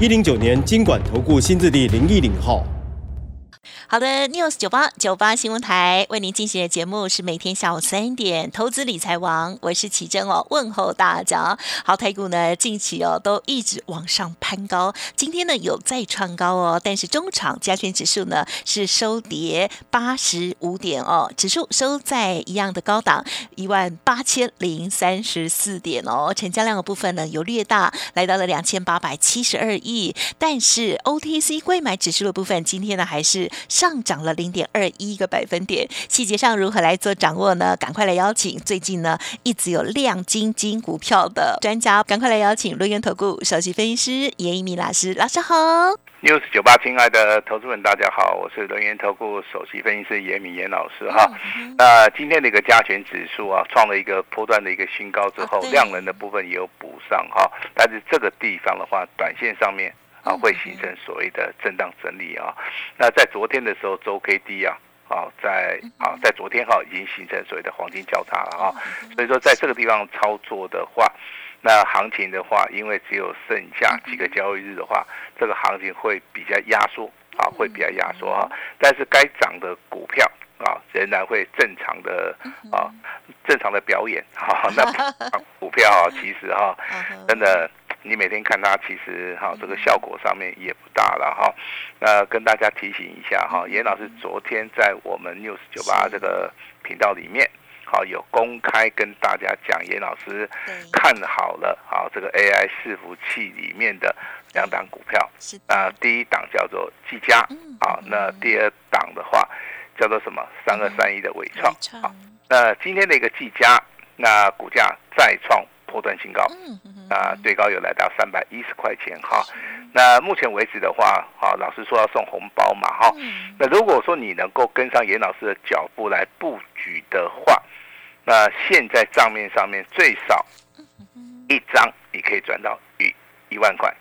一零九年金管投顾新字第零一零号。好的，News 九八九八新闻台为您进行的节目是每天下午三点投资理财王，我是奇珍哦，问候大家。好，台股呢近期哦都一直往上攀高，今天呢有再创高哦，但是中场加权指数呢是收跌八十五点哦，指数收在一样的高档一万八千零三十四点哦，成交量的部分呢有略大，来到了两千八百七十二亿，但是 OTC 贵买指数的部分今天呢还是。上涨了零点二一个百分点，细节上如何来做掌握呢？赶快来邀请最近呢一直有亮晶晶股票的专家，赶快来邀请轮源投顾首席分析师严一鸣老师，老师好。news 九八，亲爱的投资们，大家好，我是轮源投顾首席分析师严敏严老师哈。那今天的一个加权指数啊，创了一个波段的一个新高之后，量能的部分也有补上哈，但是这个地方的话，短线上面。啊，会形成所谓的震荡整理啊。那在昨天的时候，周 K D 啊，啊，在啊，在昨天哈已经形成所谓的黄金交叉了啊。所以说，在这个地方操作的话，那行情的话，因为只有剩下几个交易日的话，这个行情会比较压缩啊，会比较压缩哈。但是该涨的股票啊，仍然会正常的啊，正常的表演哈。那 股票啊，其实哈，真的。你每天看它，其实哈这个效果上面也不大了哈。那跟大家提醒一下哈，严老师昨天在我们 news 九八这个频道里面，好有公开跟大家讲，严老师看好了好这个 AI 伺服器里面的两档股票。那第一档叫做技嘉，好，那第二档的话叫做什么？三二三一的伟创。好，那今天的一个技嘉，那股价再创。波段新高，啊，最高有来到三百一十块钱哈。那目前为止的话，哈，老师说要送红包嘛哈。那如果说你能够跟上严老师的脚步来布局的话，那现在账面上面最少一张你可以赚到一一万块，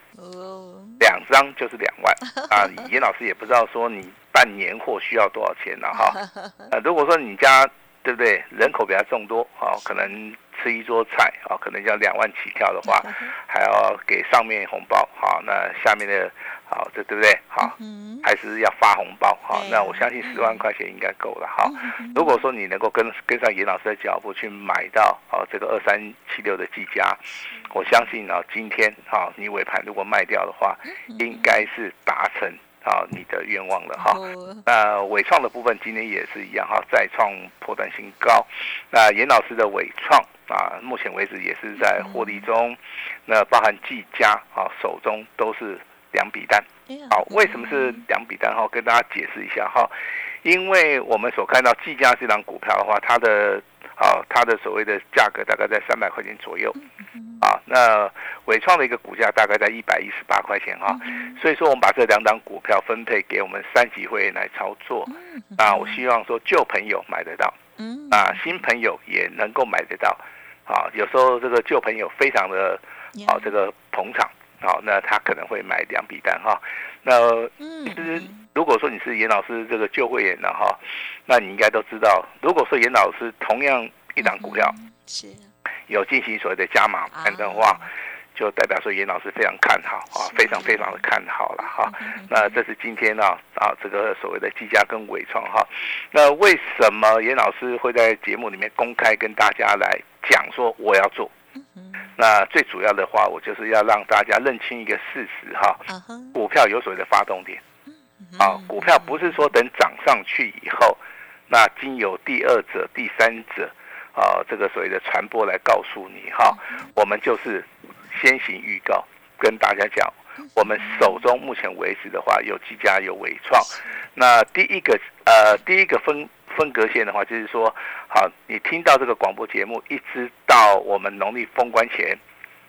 两张就是两万啊。严老师也不知道说你办年货需要多少钱啊哈。呃，如果说你家对不对人口比较众多，好可能。吃一桌菜啊，可能要两万起跳的话，还要给上面红包好，那下面的好，这对不对？好，还是要发红包好，那我相信十万块钱应该够了哈。如果说你能够跟跟上严老师的脚步去买到哦这个二三七六的技嘉，我相信啊今天哈你尾盘如果卖掉的话，应该是达成。啊，你的愿望了哈。那伟创的部分今天也是一样哈，再创破断新高。那严老师的伟创啊，目前为止也是在获利中。那包含技嘉啊，手中都是两笔单。好，为什么是两笔单哈？跟大家解释一下哈。因为我们所看到技嘉这张股票的话，它的啊，它的所谓的价格大概在三百块钱左右。啊，那伟创的一个股价大概在一百一十八块钱哈，所以说我们把这两档股票分配给我们三级会员来操作。啊，我希望说旧朋友买得到，啊，新朋友也能够买得到。啊，有时候这个旧朋友非常的啊这个捧场，好，那他可能会买两笔单哈。那其实如果说你是严老师这个旧会员的哈，那你应该都知道，如果说严老师同样一档股票是。有进行所谓的加码盘的话，就代表说严老师非常看好啊，非常非常的看好了哈。那这是今天呢啊，这个所谓的技嘉跟伟创哈。那为什么严老师会在节目里面公开跟大家来讲说我要做？那最主要的话，我就是要让大家认清一个事实哈，股票有所谓的发动点啊，股票不是说等涨上去以后，那经由第二者、第三者。啊，这个所谓的传播来告诉你哈，我们就是先行预告，跟大家讲，我们手中目前为止的话，有几家有伟创。那第一个呃，第一个分分隔线的话，就是说，好，你听到这个广播节目，一直到我们农历封关前，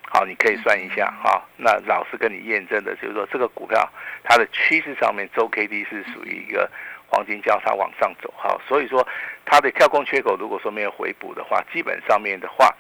好，你可以算一下哈。那老师跟你验证的就是说，这个股票它的趋势上面周 K D 是属于一个黄金交叉往上走哈，所以说它的跳空缺口如果说没有回补的话，基本上面的话。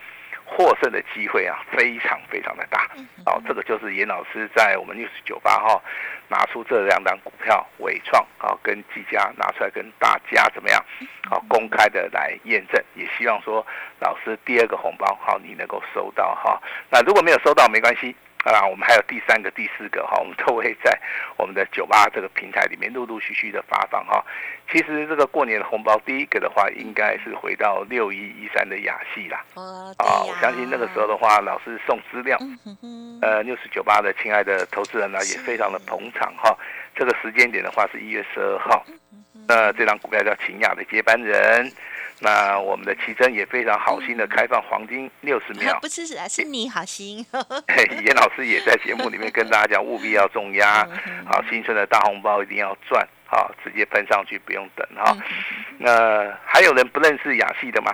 获胜的机会啊，非常非常的大。哦，这个就是严老师在我们六十九八号拿出这两档股票，伟创啊跟技嘉拿出来跟大家怎么样？好，公开的来验证，也希望说老师第二个红包好你能够收到哈。那如果没有收到没关系。啊，我们还有第三个、第四个哈，我们都会在我们的酒吧这个平台里面陆陆续续的发放哈。其实这个过年的红包，第一个的话，应该是回到六一一三的雅戏啦。哦，啊，我相信那个时候的话，老师送资料，呃，六十九八的亲爱的投资人呢，也非常的捧场哈。这个时间点的话，是一月十二号。那这张股票叫秦雅的接班人。那我们的奇珍也非常好心的开放黄金六十秒，不是啊，是你好心。严老师也在节目里面跟大家讲，务必要重压，好，新春的大红包一定要赚，好，直接喷上去，不用等哈。那还有人不认识雅戏的吗？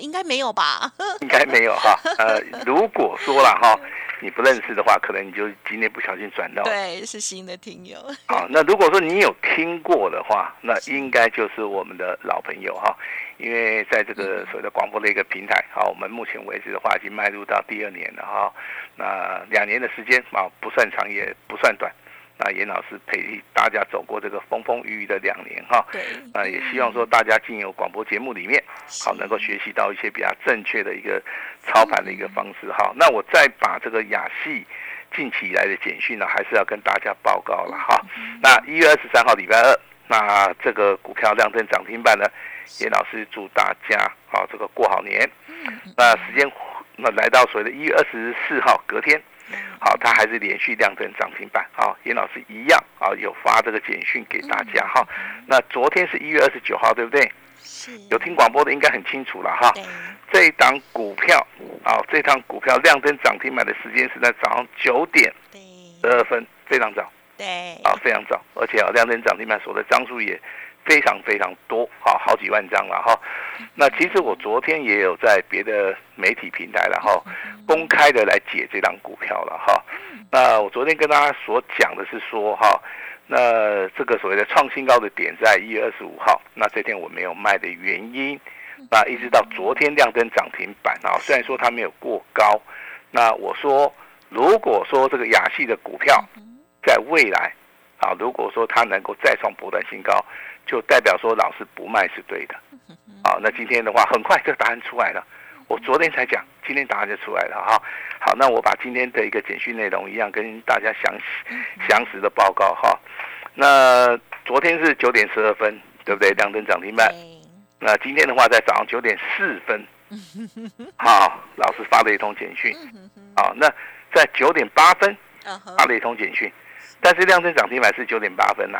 应该没有吧？应该没有哈。呃，如果说了哈。你不认识的话，可能你就今天不小心转到。对，是新的听友。好，那如果说你有听过的话，那应该就是我们的老朋友哈。因为在这个所谓的广播的一个平台，好，我们目前为止的话，已经迈入到第二年了哈。那两年的时间啊，不算长也不算短。那严老师陪大家走过这个风风雨雨的两年哈，对，啊，也希望说大家进入广播节目里面，好能够学习到一些比较正确的一个操盘的一个方式哈。那我再把这个雅戏近期以来的简讯呢，还是要跟大家报告了哈。那一月二十三号礼拜二，那这个股票亮灯涨停板呢，严老师祝大家好这个过好年。那时间那来到所谓的一月二十四号隔天。好，它还是连续亮灯涨停板。好，严老师一样啊，有发这个简讯给大家哈。那昨天是一月二十九号，对不对？是。有听广播的应该很清楚了哈。这一档股票啊，这档股票亮灯涨停板的时间是在早上九点十二分，非常早。对。啊，非常早，而且啊，亮灯涨停板所的张数也。非常非常多，好好几万张了哈。那其实我昨天也有在别的媒体平台然后公开的来解这张股票了哈。那我昨天跟大家所讲的是说哈，那这个所谓的创新高的点在一月二十五号，那这天我没有卖的原因，那一直到昨天亮灯涨停板啊，虽然说它没有过高，那我说如果说这个亚系的股票在未来啊，如果说它能够再创波段新高。就代表说老师不卖是对的，好，那今天的话很快这个答案出来了，我昨天才讲，今天答案就出来了哈。好，那我把今天的一个简讯内容一样跟大家详细详实的报告哈。那昨天是九点十二分，对不对？两灯涨停板。那今天的话在早上九点四分，好，老师发了一通简讯。好，那在九点八分发了一通简讯。但是量增涨停板是九点八分呐，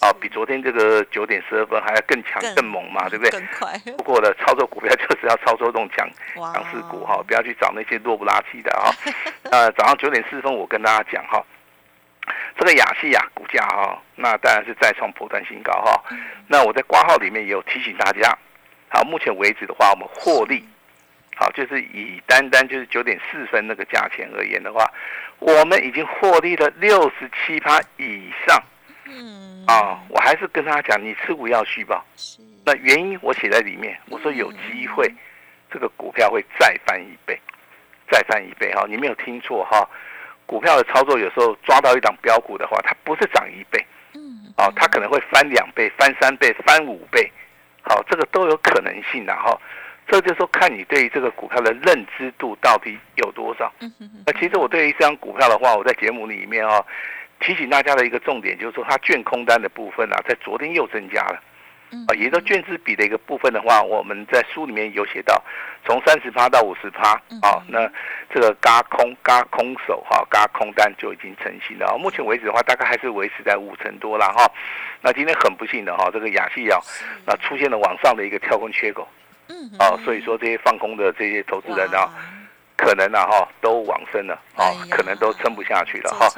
哦，比昨天这个九点十二分还要更强更猛嘛，对不对？更快。不过呢，操作股票就是要操作这种强强势股哈，不要去找那些弱不拉几的哈。呃，早上九点四分我跟大家讲哈，这个雅西亚股价哈，那当然是再创破断新高哈。那我在挂号里面也有提醒大家，好，目前为止的话，我们获利。好，就是以单单就是九点四分那个价钱而言的话，我们已经获利了六十七趴以上。嗯，啊，我还是跟他讲，你持股要续报。那原因我写在里面，我说有机会，这个股票会再翻一倍，再翻一倍哈，你没有听错哈。股票的操作有时候抓到一档标股的话，它不是涨一倍，嗯，哦，它可能会翻两倍、翻三倍、翻五倍，好，这个都有可能性的哈。这就是说，看你对于这个股票的认知度到底有多少。那其实我对于这张股票的话，我在节目里面哦，提醒大家的一个重点就是说，它券空单的部分啊，在昨天又增加了。啊，也就券资比的一个部分的话，我们在书里面有写到，从三十趴到五十趴啊，那这个嘎空嘎空手哈，嘎空单就已经成型了。目前为止的话，大概还是维持在五成多了哈。那今天很不幸的哈，这个亚细亚那出现了往上的一个跳空缺口。哦，所以说这些放空的这些投资人啊，可能啊哈都往生了，哦，可能都撑不下去了哈。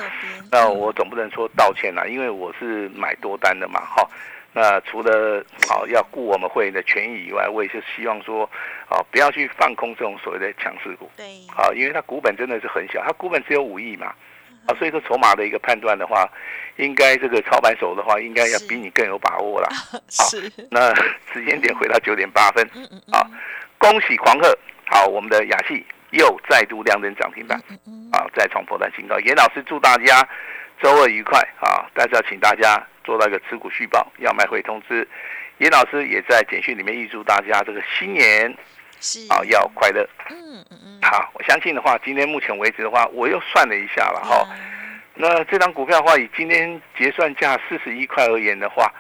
那我总不能说道歉了，因为我是买多单的嘛哈。那除了好要顾我们会员的权益以外，我也是希望说，哦，不要去放空这种所谓的强势股。对，好，因为它股本真的是很小，它股本只有五亿嘛，啊，所以说筹码的一个判断的话，应该这个操盘手的话，应该要比你更有把握啦。是，那时间点回到九点八分，啊，恭喜狂贺，好，我们的雅戏又再度亮灯涨停板，嗯啊，再创破断新高。严老师祝大家周二愉快啊！但是要请大家做到一个持股续报，要卖会通知。严老师也在简讯里面预祝大家这个新年是，啊要快乐。嗯嗯嗯，好，我相信的话，今天目前为止的话，我又算了一下了哈。呀那这张股票的话，以今天结算价四十一块而言的话，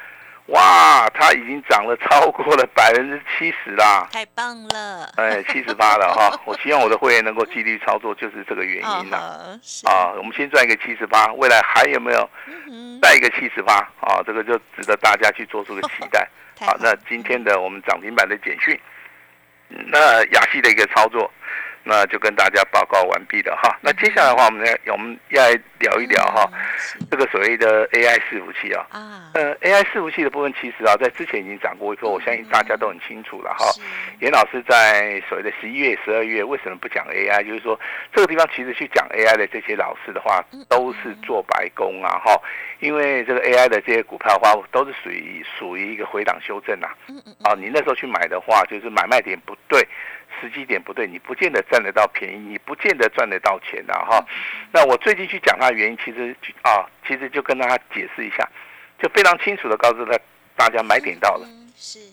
哇，它已经涨了超过了百分之七十啦，太棒了，哎，七十八了哈。我希望我的会员能够纪律操作，就是这个原因啦。啊，是，啊，我们先赚一个七十八，未来还有没有嗯，再一个七十八？啊，这个就值得大家去做出个期待。好，好那今天的我们涨停板的简讯，那雅系的一个操作，那就跟大家报告完毕了哈。那接下来的话，我们来我们要来聊一聊哈，这个所谓的 AI 伺服器啊。啊，呃，AI 伺服器的部分，其实啊，在之前已经讲过一波，我相信大家都很清楚了哈。严老师在所谓的十一月、十二月为什么不讲 AI？就是说这个地方其实去讲 AI 的这些老师的话，都是做白工啊哈，因为这个 AI 的这些股票的话，都是属于属于一个回档修正呐、嗯嗯啊。你那时候去买的话，就是买卖点不对，时机点不对，你不见得占得到便宜，你不见得赚得到钱的、哈。那我最近去讲它的原因，其实啊，其实就跟大家解释一下，就非常清楚的告诉他大家买点到了。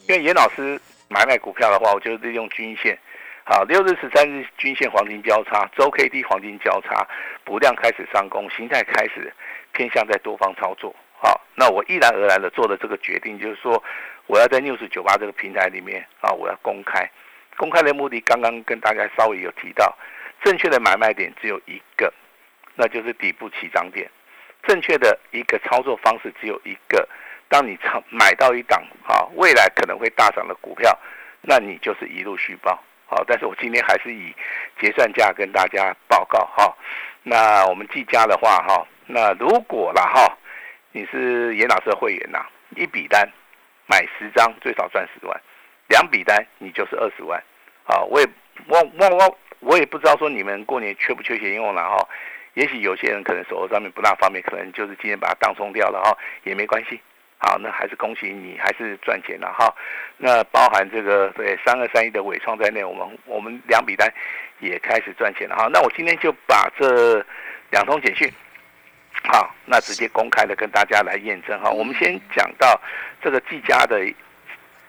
因为严老师买卖股票的话，我就利用均线，好，六日、十三日均线黄金交叉，周 K D 黄金交叉，补量开始上攻，形态开始偏向在多方操作。好，那我毅然而然的做了这个决定，就是说我要在 News 九八这个平台里面啊，我要公开。公开的目的刚刚跟大家稍微有提到，正确的买卖点只有一个，那就是底部起涨点。正确的一个操作方式只有一个，当你操买到一档啊，未来可能会大涨的股票，那你就是一路续报。好，但是我今天还是以结算价跟大家报告哈。那我们计价的话哈，那如果啦哈，你是严老师的会员呐，一笔单买十张最少赚十万，两笔单你就是二十万。啊，我也我我我我也不知道说你们过年缺不缺钱用了哈。也许有些人可能手头上面不大方便，可能就是今天把它当冲掉了哈，也没关系。好，那还是恭喜你，还是赚钱了哈。那包含这个对三二三一的伟创在内，我们我们两笔单也开始赚钱了哈。那我今天就把这两通简讯，好，那直接公开的跟大家来验证哈。我们先讲到这个技嘉的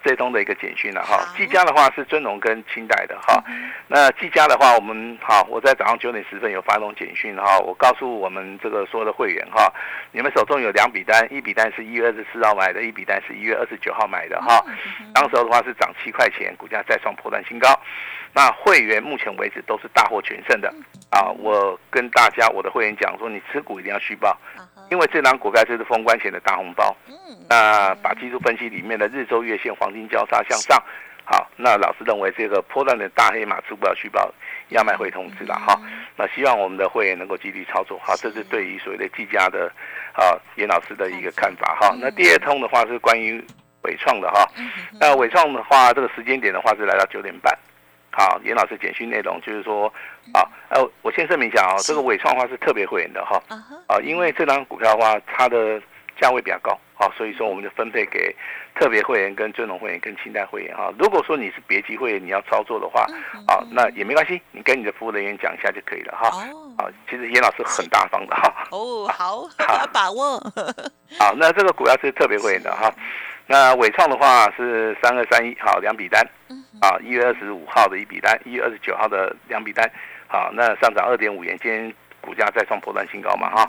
这通的一个简讯了哈好。技嘉的话是尊荣跟清代的哈。那技嘉的话，我们好，我在早上九点十分有发动简讯哈，我告诉我们这个所有的会员哈，你们手中有两笔单，一笔单是一月二十四号买的，一笔单是一月二十九号买的哈。当时候的话是涨七块钱，股价再创破断新高。那会员目前为止都是大获全胜的啊！我跟大家我的会员讲说，你持股一定要续报，因为这档股票就是封关前的大红包。嗯那把技术分析里面的日周月线黄金交叉向上，好，那老师认为这个波段的大黑马持股要续报，要卖会通知了哈。那希望我们的会员能够积极操作，好，这是对于所谓的技嘉的啊严老师的一个看法哈。那第二通的话是关于伟创的哈，那伟创的话这个时间点的话是来到九点半。好，严老师简讯内容就是说，啊，呃，我先声明一下啊，这个伟创的话是特别会员的哈，啊因为这张股票的话，它的价位比较高，啊，所以说我们就分配给特别会员、跟尊荣会员、跟清代会员哈。如果说你是别级会员，你要操作的话，啊，那也没关系，你跟你的服务人员讲一下就可以了哈。哦啊，其实严老师很大方的哈。哦好好 把握 好，那这个股票是特别会员的哈。那伟创的话是三二三一，好，两笔单，啊，一月二十五号的一笔单，一月二十九号的两笔单，好，那上涨二点五元，今天股价再创破断新高嘛哈。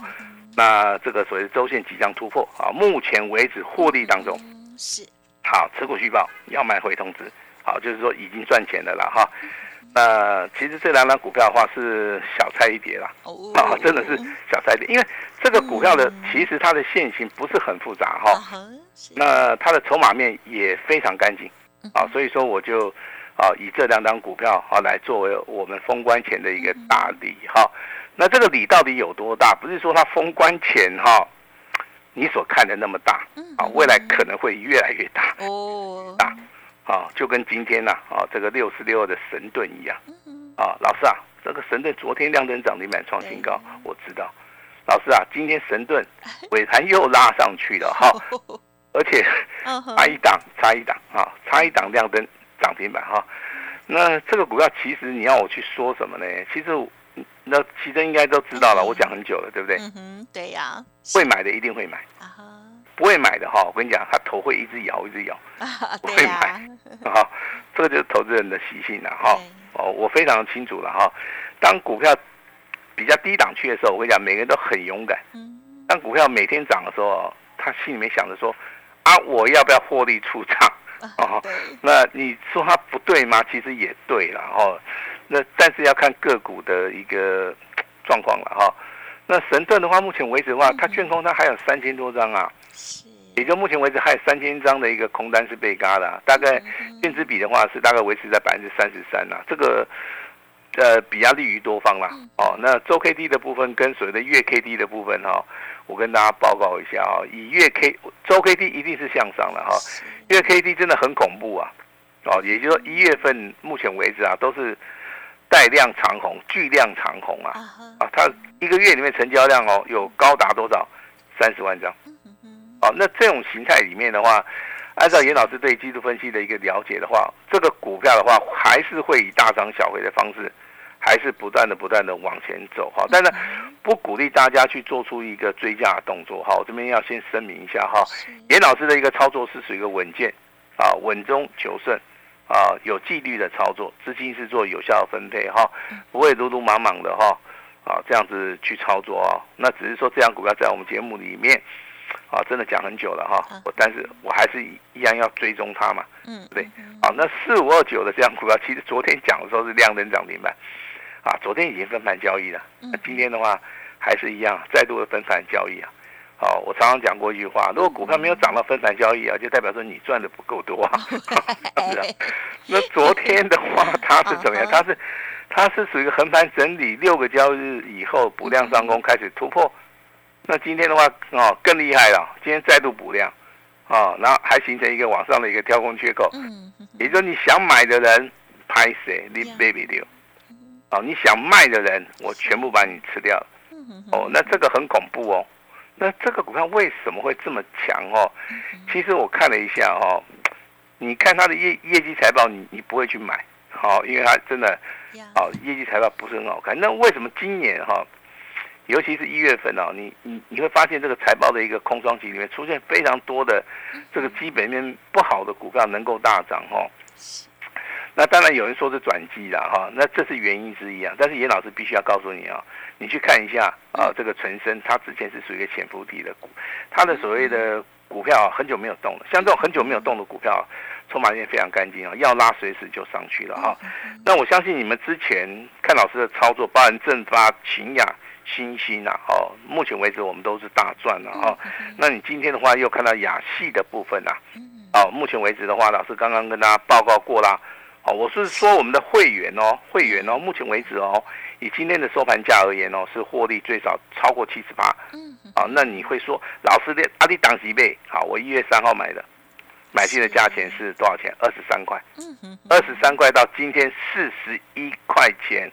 那这个所谓的周线即将突破啊，目前为止获利当中，嗯是好，持股续报要卖回通知，好，就是说已经赚钱的了哈。那其实这两档股票的话是小菜一碟啦，哦。啊，真的是小菜一碟，因为这个股票的其实它的线型不是很复杂哈。啊那它的筹码面也非常干净，啊，所以说我就啊以这两档股票啊来作为我们封关前的一个大礼哈。那这个礼到底有多大？不是说它封关前哈你所看的那么大。啊，未来可能会越来越大。哦，大啊，就跟今天呐啊这个六十六的神盾一样。啊，老师啊，这个神盾昨天亮灯涨停板创新高，我知道，老师啊，今天神盾尾盘又拉上去了哈，而且差一档差一档啊，差一档亮灯涨停板哈，那这个股票其实你要我去说什么呢？其实。那其实应该都知道了，我讲很久了，对不对？嗯哼，对呀。会买的一定会买，不会买的哈，我跟你讲，他头会一直摇，一直摇，不会买。哈，这个就是投资人的习性了哈。哦，我非常清楚了哈。当股票比较低档区的时候，我跟你讲，每个人都很勇敢。嗯。当股票每天涨的时候，他心里面想着说：啊，我要不要获利出场？哦，那你说他不对吗？其实也对了哈。那但是要看个股的一个状况了哈。那神盾的话，目前为止的话，它券空它还有三千多张啊，也就目前为止还有三千张的一个空单是被嘎的，大概券资比的话是大概维持在百分之三十三呐。这个呃比较利于多方啦。哦。那周 K D 的部分跟所谓的月 K D 的部分哈，我跟大家报告一下啊，以月 K 周 K D 一定是向上的哈，月 K D 真的很恐怖啊。哦，也就是说一月份目前为止啊都是。带量长红，巨量长红啊！啊，它一个月里面成交量哦，有高达多少？三十万张。哦，那这种形态里面的话，按照严老师对技术分析的一个了解的话，这个股票的话，还是会以大涨小回的方式，还是不断的不断的往前走哈。但是不鼓励大家去做出一个追加的动作哈。我这边要先声明一下哈，严老师的一个操作是属于一个稳健啊，稳中求胜。啊，有纪律的操作，资金是做有效的分配哈，不会鲁鲁莽莽的哈，啊，这样子去操作啊，那只是说这样股票在我们节目里面，啊，真的讲很久了哈，我但是我还是一样要追踪它嘛，嗯，对，啊，那四五二九的这样股票，其实昨天讲的时候是量能涨停板，啊，昨天已经分盘交易了，那今天的话还是一样，再度的分盘交易啊。好，我常常讲过一句话，如果股票没有涨到分盘交易啊，就代表说你赚的不够多 啊。那昨天的话，它是怎么样？它是，它是属于横盘整理六个交易日以后补量上攻，开始突破。那今天的话，哦，更厉害了，今天再度补量，哦，然后还形成一个往上的一个跳空缺口。嗯。也就是你想买的人拍谁，你 baby 丢。哦，你想卖的人，我全部把你吃掉。哦，那这个很恐怖哦。那这个股票为什么会这么强哦？其实我看了一下哦，你看它的业业绩财报，你你不会去买，好，因为它真的，哦，业绩财报不是很好看。那为什么今年哈，尤其是一月份哦，你你你会发现这个财报的一个空窗期里面出现非常多的这个基本面不好的股票能够大涨哦。那当然有人说是转机了哈，那这是原因之一啊。但是严老师必须要告诉你啊。你去看一下啊，这个纯生，它之前是属于一个潜伏底的股，它的所谓的股票很久没有动了。像这种很久没有动的股票，筹码面非常干净啊，要拉随时就上去了哈。那我相信你们之前看老师的操作，包含正发、秦雅、新兴啊，哦，目前为止我们都是大赚了哈。那你今天的话又看到亚系的部分啊，哦，目前为止的话，老师刚刚跟大家报告过啦。哦，我是说我们的会员哦，会员哦，目前为止哦。以今天的收盘价而言哦，是获利最少超过七十八。嗯，啊，那你会说，老师的阿里档几倍？好，我一月三号买的，买进的价钱是多少钱？二十三块。嗯二十三块到今天四十一块钱，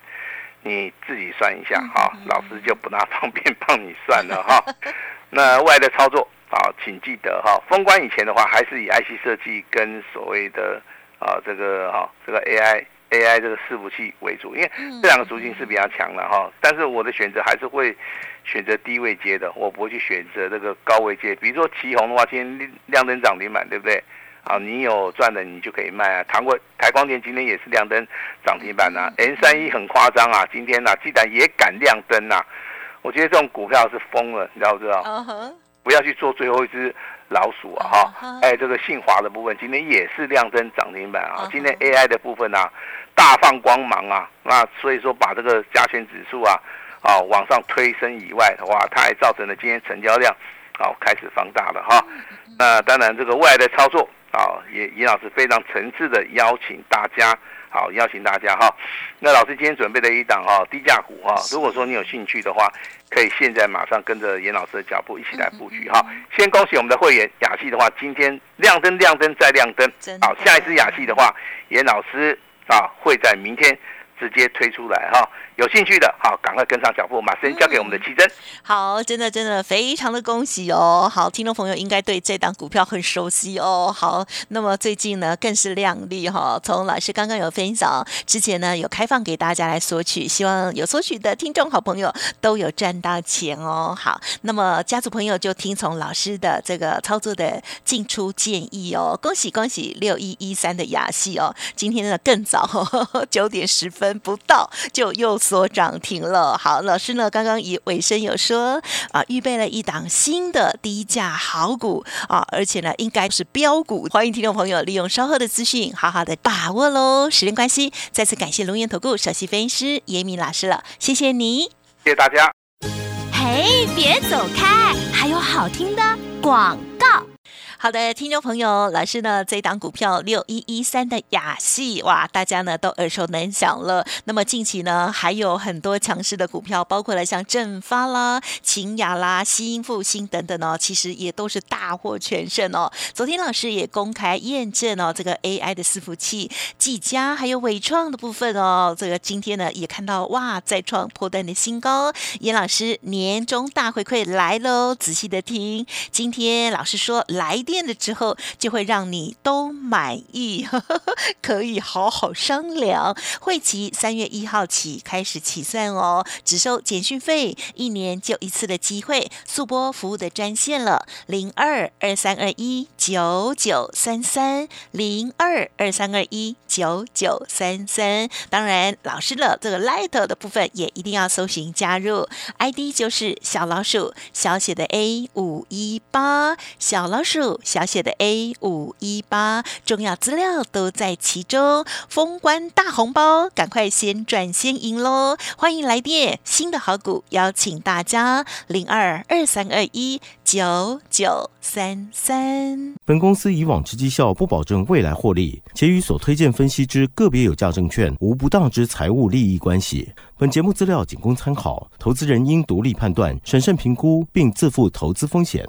你自己算一下哈。老师就不大方便帮你算了哈。那外的操作啊，请记得哈，封关以前的话，还是以 IC 设计跟所谓的啊这个哈这个 AI。AI 这个伺服器为主，因为这两个属性是比较强的哈。但是我的选择还是会选择低位接的，我不会去选择这个高位接。比如说旗宏的话，今天亮灯涨停板，对不对？好，你有赚的你就可以卖啊。台光台光电今天也是亮灯涨停板呐。N 三一很夸张啊，今天呐，既然也敢亮灯呐，我觉得这种股票是疯了，你知道不知道？不要去做最后一只老鼠啊！哈，哎，这个信华的部分今天也是亮灯涨停板啊。今天 AI 的部分啊，大放光芒啊，那所以说把这个加权指数啊，啊往上推升以外的话，它还造成了今天成交量啊开始放大了哈。那当然这个未来的操作啊，也严老师非常诚挚的邀请大家，好邀请大家哈。那老师今天准备了一档哈低价股哈，如果说你有兴趣的话，可以现在马上跟着严老师的脚步一起来布局哈。先恭喜我们的会员雅戏的话，今天亮灯亮灯再亮灯，好，下一次雅戏的话，严老师啊会在明天直接推出来哈。有兴趣的，好，赶快跟上脚步，马上交给我们的奇珍。好，真的真的非常的恭喜哦。好，听众朋友应该对这档股票很熟悉哦。好，那么最近呢更是亮丽哈。从老师刚刚有分享，之前呢有开放给大家来索取，希望有索取的听众好朋友都有赚到钱哦。好，那么家族朋友就听从老师的这个操作的进出建议哦。恭喜恭喜，六一一三的雅戏哦，今天呢更早，九点十分不到就又。所涨停了，好，老师呢？刚刚以尾声有说啊，预备了一档新的低价好股啊，而且呢，应该是标股。欢迎听众朋友利用稍后的资讯，好好的把握喽。时间关系，再次感谢龙岩投顾首席分析师严敏老师了，谢谢你，谢谢大家。嘿，别走开，还有好听的广告。好的，听众朋友，老师呢，这档股票六一一三的雅戏，哇，大家呢都耳熟能详了。那么近期呢，还有很多强势的股票，包括了像正发啦、秦雅啦、新复兴等等哦，其实也都是大获全胜哦。昨天老师也公开验证哦，这个 AI 的伺服器技嘉还有伟创的部分哦，这个今天呢也看到哇，再创破断的新高。严老师年终大回馈来喽，仔细的听，今天老师说来。电了之后，就会让你都满意，呵 呵可以好好商量。会期三月一号起开始起算哦，只收简讯费，一年就一次的机会。速播服务的专线了，零二二三二一九九三三零二二三二一九九三三。当然，老师的这个 Light 的部分也一定要搜寻加入，ID 就是小老鼠小写的 A 五一八小老鼠。小写的 A 五一八，重要资料都在其中，封关大红包，赶快先赚先赢喽！欢迎来电，新的好股邀请大家零二二三二一九九三三。本公司以往之绩效不保证未来获利，且与所推荐分析之个别有价证券无不当之财务利益关系。本节目资料仅供参考，投资人应独立判断、审慎评估，并自负投资风险。